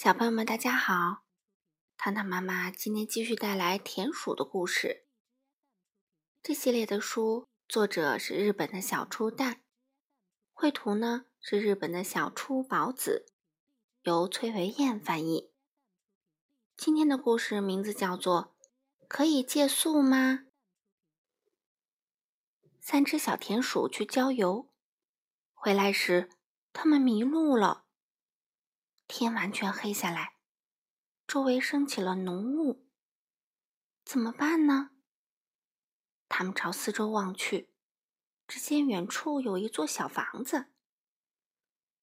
小朋友们，大家好！糖糖妈妈今天继续带来田鼠的故事。这系列的书作者是日本的小初蛋，绘图呢是日本的小初宝子，由崔维燕翻译。今天的故事名字叫做《可以借宿吗》。三只小田鼠去郊游，回来时它们迷路了。天完全黑下来，周围升起了浓雾，怎么办呢？他们朝四周望去，只见远处有一座小房子。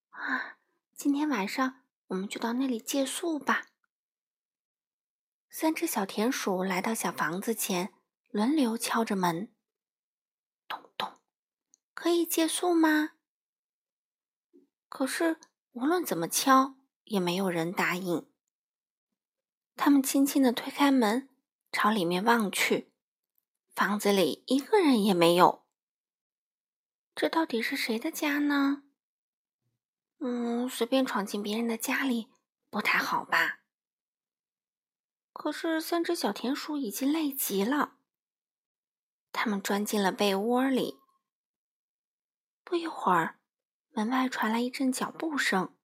啊，今天晚上我们就到那里借宿吧。三只小田鼠来到小房子前，轮流敲着门，咚咚，可以借宿吗？可是无论怎么敲。也没有人答应。他们轻轻的推开门，朝里面望去，房子里一个人也没有。这到底是谁的家呢？嗯，随便闯进别人的家里不太好吧？可是三只小田鼠已经累极了，他们钻进了被窝里。不一会儿，门外传来一阵脚步声。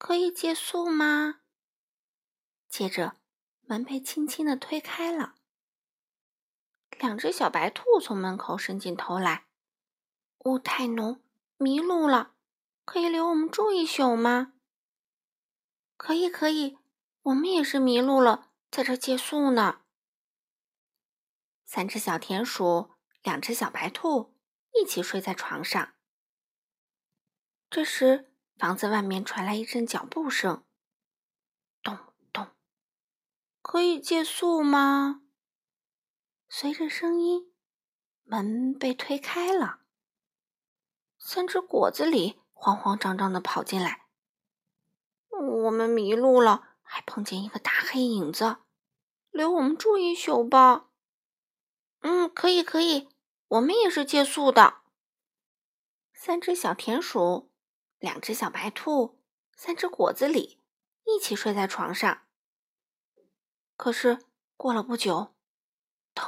可以借宿吗？接着，门被轻轻的推开了，两只小白兔从门口伸进头来。雾太浓，迷路了，可以留我们住一宿吗？可以，可以，我们也是迷路了，在这借宿呢。三只小田鼠，两只小白兔一起睡在床上。这时。房子外面传来一阵脚步声，咚咚，可以借宿吗？随着声音，门被推开了，三只果子狸慌慌张张的跑进来。我们迷路了，还碰见一个大黑影子，留我们住一宿吧。嗯，可以，可以，我们也是借宿的。三只小田鼠。两只小白兔，三只果子狸一起睡在床上。可是过了不久，咚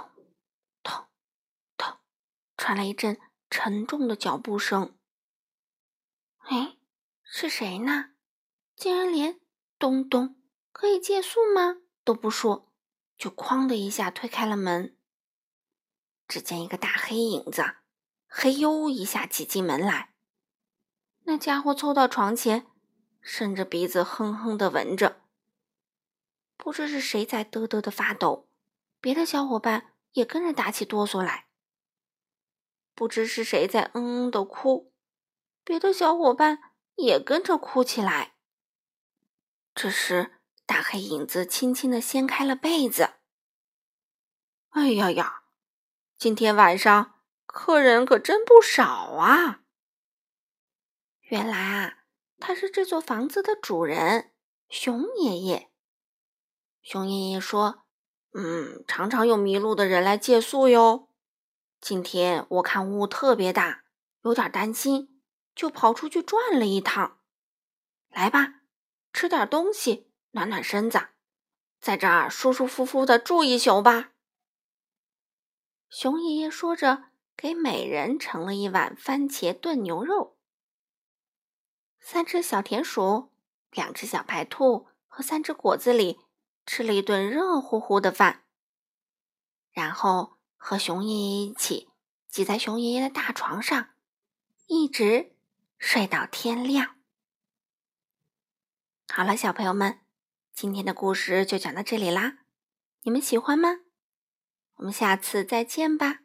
咚咚，传来一阵沉重的脚步声。哎，是谁呢？竟然连咚咚可以借宿吗都不说，就哐的一下推开了门。只见一个大黑影子，嘿呦一下挤进门来。那家伙凑到床前，伸着鼻子哼哼的闻着。不知是谁在嘚嘚的发抖，别的小伙伴也跟着打起哆嗦来。不知是谁在嗯嗯的哭，别的小伙伴也跟着哭起来。这时，大黑影子轻轻的掀开了被子。哎呀呀，今天晚上客人可真不少啊！原来啊，他是这座房子的主人，熊爷爷。熊爷爷说：“嗯，常常有迷路的人来借宿哟。今天我看雾特别大，有点担心，就跑出去转了一趟。来吧，吃点东西，暖暖身子，在这儿舒舒服服的住一宿吧。”熊爷爷说着，给每人盛了一碗番茄炖牛肉。三只小田鼠、两只小白兔和三只果子狸吃了一顿热乎乎的饭，然后和熊爷爷一起挤在熊爷爷的大床上，一直睡到天亮。好了，小朋友们，今天的故事就讲到这里啦，你们喜欢吗？我们下次再见吧。